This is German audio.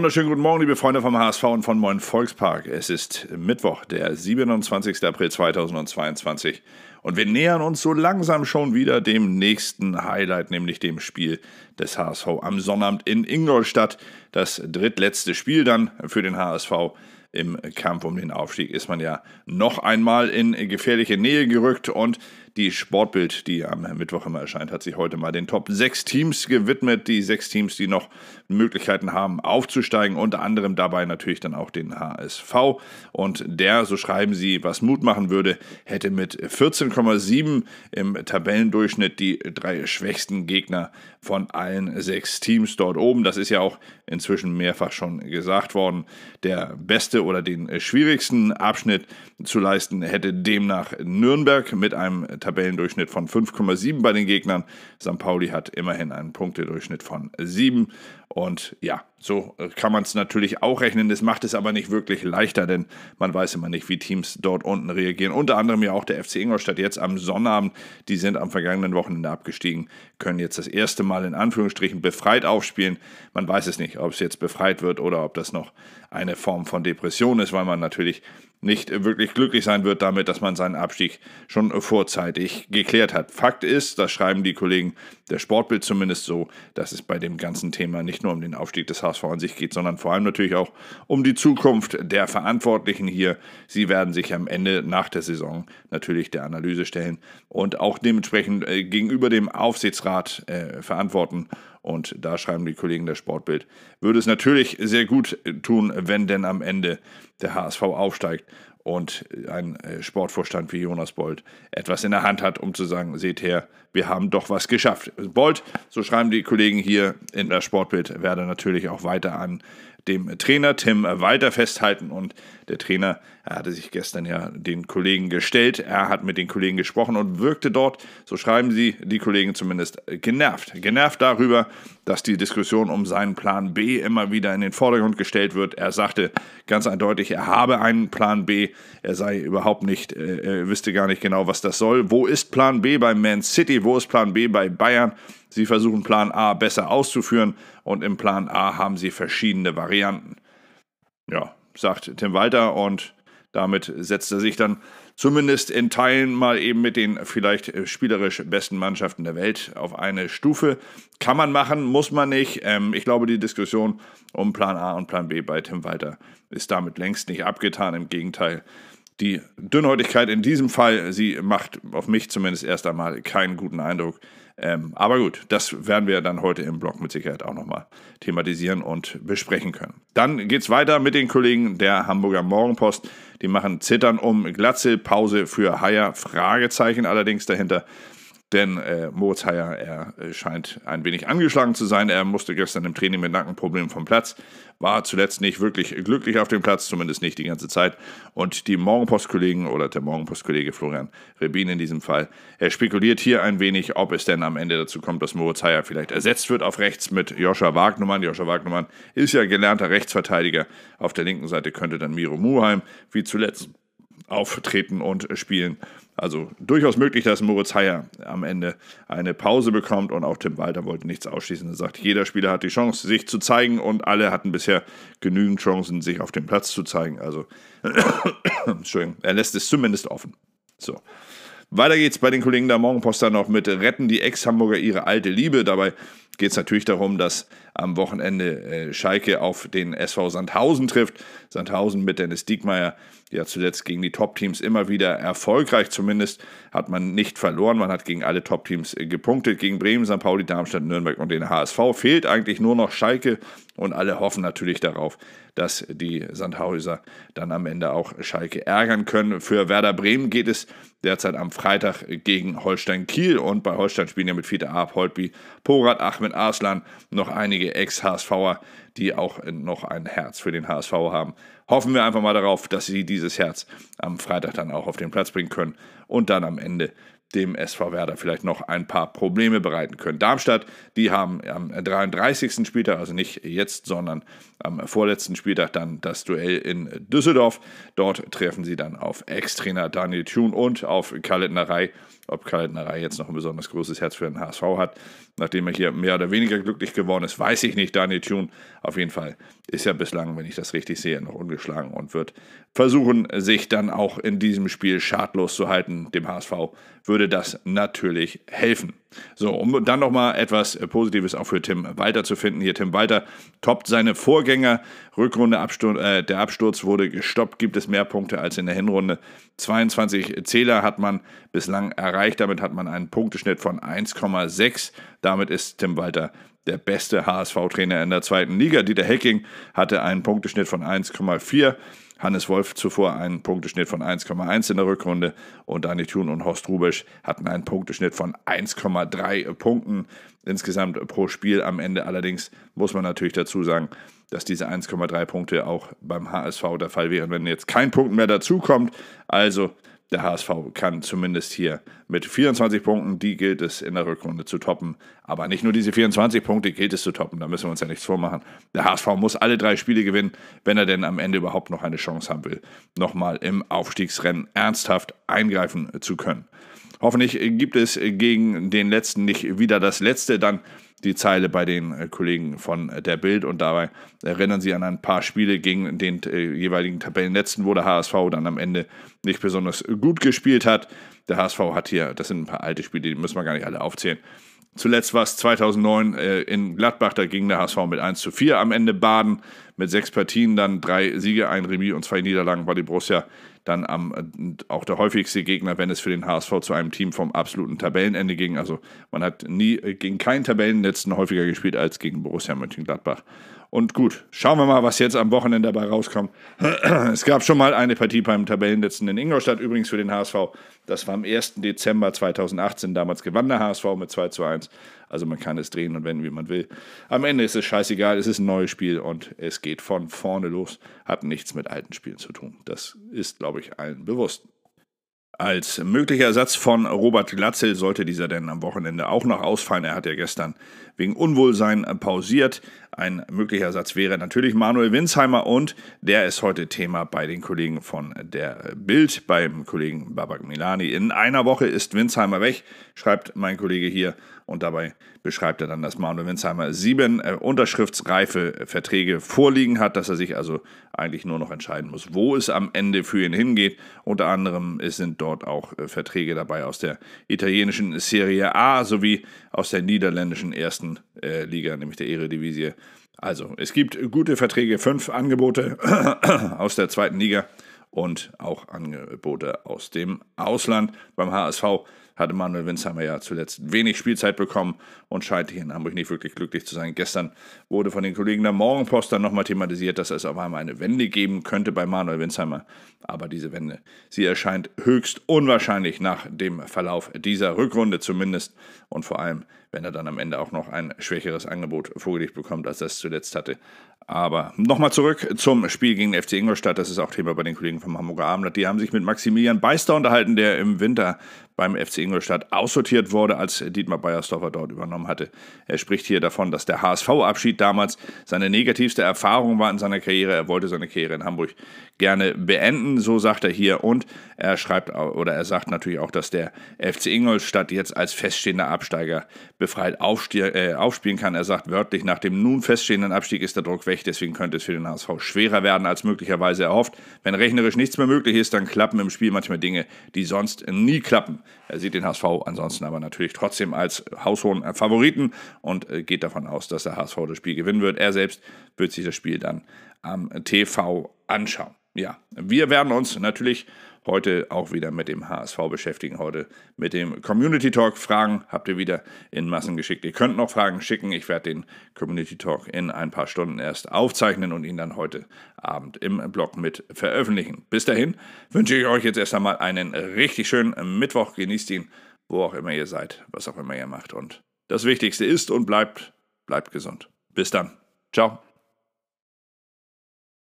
wunderschönen guten Morgen, liebe Freunde vom HSV und von Moin Volkspark. Es ist Mittwoch, der 27. April 2022 und wir nähern uns so langsam schon wieder dem nächsten Highlight, nämlich dem Spiel des HSV am Sonnabend in Ingolstadt. Das drittletzte Spiel dann für den HSV im Kampf um den Aufstieg ist man ja noch einmal in gefährliche Nähe gerückt und die Sportbild, die am Mittwoch immer erscheint, hat sich heute mal den Top 6 Teams gewidmet. Die sechs Teams, die noch Möglichkeiten haben, aufzusteigen. Unter anderem dabei natürlich dann auch den HSV. Und der, so schreiben sie, was Mut machen würde, hätte mit 14,7 im Tabellendurchschnitt die drei schwächsten Gegner von allen sechs Teams dort oben. Das ist ja auch inzwischen mehrfach schon gesagt worden. Der beste oder den schwierigsten Abschnitt zu leisten hätte demnach Nürnberg mit einem Tabellendurchschnitt von 5,7 bei den Gegnern. St. Pauli hat immerhin einen Punktedurchschnitt von 7. Und ja, so kann man es natürlich auch rechnen. Das macht es aber nicht wirklich leichter, denn man weiß immer nicht, wie Teams dort unten reagieren. Unter anderem ja auch der FC Ingolstadt jetzt am Sonnabend. Die sind am vergangenen Wochenende abgestiegen, können jetzt das erste Mal in Anführungsstrichen befreit aufspielen. Man weiß es nicht, ob es jetzt befreit wird oder ob das noch eine Form von Depression ist, weil man natürlich nicht wirklich glücklich sein wird damit, dass man seinen Abstieg schon vorzeitig geklärt hat. Fakt ist, das schreiben die Kollegen der Sportbild zumindest so, dass es bei dem ganzen Thema nicht nur um den Aufstieg des HSV an sich geht, sondern vor allem natürlich auch um die Zukunft der Verantwortlichen hier. Sie werden sich am Ende nach der Saison natürlich der Analyse stellen und auch dementsprechend äh, gegenüber dem Aufsichtsrat äh, verantworten und da schreiben die Kollegen der Sportbild, würde es natürlich sehr gut tun, wenn denn am Ende der HSV aufsteigt und ein äh, Sportvorstand wie Jonas Bold etwas in der Hand hat, um zu sagen, seht her, wir haben doch was geschafft. Bold, so schreiben die Kollegen hier in der Sportbild, werde natürlich auch weiter an dem Trainer Tim Walter festhalten. Und der Trainer, er hatte sich gestern ja den Kollegen gestellt, er hat mit den Kollegen gesprochen und wirkte dort, so schreiben sie, die Kollegen zumindest, genervt. Genervt darüber, dass die Diskussion um seinen Plan B immer wieder in den Vordergrund gestellt wird. Er sagte ganz eindeutig, er habe einen Plan B, er sei überhaupt nicht, äh, er wüsste gar nicht genau, was das soll. Wo ist Plan B bei Man City? Wo ist Plan B bei Bayern? Sie versuchen Plan A besser auszuführen und im Plan A haben sie verschiedene Varianten. Ja, sagt Tim Walter und damit setzt er sich dann zumindest in Teilen mal eben mit den vielleicht spielerisch besten Mannschaften der Welt auf eine Stufe. Kann man machen, muss man nicht. Ähm, ich glaube, die Diskussion um Plan A und Plan B bei Tim Walter ist damit längst nicht abgetan. Im Gegenteil, die Dünnhäutigkeit in diesem Fall, sie macht auf mich zumindest erst einmal keinen guten Eindruck. Ähm, aber gut, das werden wir dann heute im Blog mit Sicherheit auch nochmal thematisieren und besprechen können. Dann geht es weiter mit den Kollegen der Hamburger Morgenpost. Die machen Zittern um Glatze, Pause für Haier, Fragezeichen allerdings dahinter. Denn äh, Moritz Heyer, er äh, scheint ein wenig angeschlagen zu sein. Er musste gestern im Training mit Nackenproblemen vom Platz, war zuletzt nicht wirklich glücklich auf dem Platz, zumindest nicht die ganze Zeit. Und die Morgenpost-Kollegen oder der Morgenpost-Kollege Florian Rebin in diesem Fall, er spekuliert hier ein wenig, ob es denn am Ende dazu kommt, dass Moritz Heyer vielleicht ersetzt wird auf rechts mit Joscha Wagnumann. Joscha Wagnumann ist ja gelernter Rechtsverteidiger. Auf der linken Seite könnte dann Miro Muheim, wie zuletzt auftreten und spielen. Also durchaus möglich, dass Moritz Heyer am Ende eine Pause bekommt und auch Tim Walter wollte nichts ausschließen. Er sagt, jeder Spieler hat die Chance, sich zu zeigen und alle hatten bisher genügend Chancen, sich auf dem Platz zu zeigen. Also, Entschuldigung, er lässt es zumindest offen. So. Weiter geht's bei den Kollegen der Morgenposter noch mit Retten die Ex-Hamburger ihre alte Liebe. Dabei geht es natürlich darum, dass am Wochenende äh, Schalke auf den SV Sandhausen trifft. Sandhausen mit Dennis Diekmeyer, ja zuletzt gegen die Top-Teams immer wieder erfolgreich. Zumindest hat man nicht verloren. Man hat gegen alle Top-Teams äh, gepunktet. Gegen Bremen, St. Pauli, Darmstadt, Nürnberg und den HSV. Fehlt eigentlich nur noch Schalke und alle hoffen natürlich darauf, dass die Sandhauser dann am Ende auch Schalke ärgern können. Für Werder Bremen geht es derzeit am Freitag gegen Holstein Kiel und bei Holstein spielen ja mit Fiete Arp, Holtby, Porat, Ahmed Arslan noch einige Ex-HSVer, die auch noch ein Herz für den HSV haben. Hoffen wir einfach mal darauf, dass sie dieses Herz am Freitag dann auch auf den Platz bringen können und dann am Ende dem SV Werder vielleicht noch ein paar Probleme bereiten können. Darmstadt, die haben am 33. Spieltag, also nicht jetzt, sondern am vorletzten Spieltag dann das Duell in Düsseldorf. Dort treffen sie dann auf Ex-Trainer Daniel Thun und auf Kalettnerei. Ob Kalettnerei jetzt noch ein besonders großes Herz für den HSV hat, nachdem er hier mehr oder weniger glücklich geworden ist, weiß ich nicht. Daniel Thun auf jeden Fall ist er bislang, wenn ich das richtig sehe, noch ungeschlagen und wird versuchen, sich dann auch in diesem Spiel schadlos zu halten. Dem HSV würde das natürlich helfen. So, um dann nochmal etwas Positives auch für Tim Walter zu finden. Hier Tim Walter toppt seine Vorgänger. Rückrunde, Absturz, äh, der Absturz wurde gestoppt, gibt es mehr Punkte als in der Hinrunde. 22 Zähler hat man bislang erreicht. Damit hat man einen Punkteschnitt von 1,6. Damit ist Tim Walter der beste HSV-Trainer in der zweiten Liga. Dieter Hecking hatte einen Punkteschnitt von 1,4. Hannes Wolf zuvor einen Punkteschnitt von 1,1 in der Rückrunde und Dani Thun und Horst Rubisch hatten einen Punkteschnitt von 1,3 Punkten insgesamt pro Spiel. Am Ende allerdings muss man natürlich dazu sagen, dass diese 1,3 Punkte auch beim HSV der Fall wären, wenn jetzt kein Punkt mehr dazukommt. Also der HSV kann zumindest hier mit 24 Punkten, die gilt es in der Rückrunde zu toppen. Aber nicht nur diese 24 Punkte gilt es zu toppen, da müssen wir uns ja nichts vormachen. Der HSV muss alle drei Spiele gewinnen, wenn er denn am Ende überhaupt noch eine Chance haben will, nochmal im Aufstiegsrennen ernsthaft eingreifen zu können. Hoffentlich gibt es gegen den letzten nicht wieder das letzte, dann die Zeile bei den äh, Kollegen von der Bild und dabei erinnern sie an ein paar Spiele gegen den äh, jeweiligen Tabellenletzten, wo der HSV dann am Ende nicht besonders gut gespielt hat. Der HSV hat hier, das sind ein paar alte Spiele, die müssen wir gar nicht alle aufzählen. Zuletzt war es 2009 äh, in Gladbach, da ging der HSV mit 1 zu 4 am Ende baden. Mit sechs Partien dann drei Siege, ein Remis und zwei Niederlagen war die Borussia dann am, äh, auch der häufigste Gegner, wenn es für den HSV zu einem Team vom absoluten Tabellenende ging. Also man hat nie äh, gegen keinen Tabellenletzten häufiger gespielt als gegen Borussia Mönchengladbach. Und gut, schauen wir mal, was jetzt am Wochenende dabei rauskommt. Es gab schon mal eine Partie beim Tabellenletzten in Ingolstadt, übrigens für den HSV. Das war am 1. Dezember 2018. Damals gewann der HSV mit 2 zu 1. Also man kann es drehen und wenden, wie man will. Am Ende ist es scheißegal, es ist ein neues Spiel und es geht von vorne los. Hat nichts mit alten Spielen zu tun. Das ist, glaube ich, allen bewusst. Als möglicher Ersatz von Robert Glatzel sollte dieser denn am Wochenende auch noch ausfallen. Er hat ja gestern wegen Unwohlsein pausiert. Ein möglicher Ersatz wäre natürlich Manuel Winsheimer und der ist heute Thema bei den Kollegen von der Bild, beim Kollegen Babak Milani. In einer Woche ist Winsheimer weg, schreibt mein Kollege hier und dabei beschreibt er dann, dass Manuel Winsheimer sieben äh, unterschriftsreife Verträge vorliegen hat, dass er sich also eigentlich nur noch entscheiden muss, wo es am Ende für ihn hingeht. Unter anderem sind dort auch äh, Verträge dabei aus der italienischen Serie A sowie aus der niederländischen ersten äh, Liga, nämlich der Eredivisie. Also, es gibt gute Verträge, fünf Angebote aus der zweiten Liga und auch Angebote aus dem Ausland. Beim HSV hatte Manuel Winsheimer ja zuletzt wenig Spielzeit bekommen und scheint hier in Hamburg nicht wirklich glücklich zu sein. Gestern wurde von den Kollegen der Morgenpost dann nochmal thematisiert, dass es auf einmal eine Wende geben könnte bei Manuel Winsheimer. Aber diese Wende, sie erscheint höchst unwahrscheinlich nach dem Verlauf dieser Rückrunde zumindest. Und vor allem, wenn er dann am Ende auch noch ein schwächeres Angebot vorgelegt bekommt, als er es zuletzt hatte. Aber nochmal zurück zum Spiel gegen den FC Ingolstadt. Das ist auch Thema bei den Kollegen vom Hamburger Abendblatt. Die haben sich mit Maximilian Beister unterhalten, der im Winter beim FC Ingolstadt aussortiert wurde, als Dietmar Beiersdorfer dort übernommen hatte. Er spricht hier davon, dass der HSV-Abschied damals seine negativste Erfahrung war in seiner Karriere. Er wollte seine Karriere in Hamburg gerne beenden, so sagt er hier. Und er schreibt oder er sagt natürlich auch, dass der FC Ingolstadt jetzt als feststehender Absteiger befreit äh, aufspielen kann. Er sagt wörtlich, nach dem nun feststehenden Abstieg ist der Druck weg, deswegen könnte es für den HSV schwerer werden als möglicherweise erhofft. Wenn rechnerisch nichts mehr möglich ist, dann klappen im Spiel manchmal Dinge, die sonst nie klappen. Er sieht den HSV ansonsten aber natürlich trotzdem als haushohen Favoriten und äh, geht davon aus, dass der HSV das Spiel gewinnen wird. Er selbst wird sich das Spiel dann am TV anschauen. Ja, wir werden uns natürlich heute auch wieder mit dem HSV beschäftigen. Heute mit dem Community Talk. Fragen habt ihr wieder in Massen geschickt. Ihr könnt noch Fragen schicken. Ich werde den Community Talk in ein paar Stunden erst aufzeichnen und ihn dann heute Abend im Blog mit veröffentlichen. Bis dahin wünsche ich euch jetzt erst einmal einen richtig schönen Mittwoch. Genießt ihn, wo auch immer ihr seid, was auch immer ihr macht. Und das Wichtigste ist und bleibt, bleibt gesund. Bis dann. Ciao.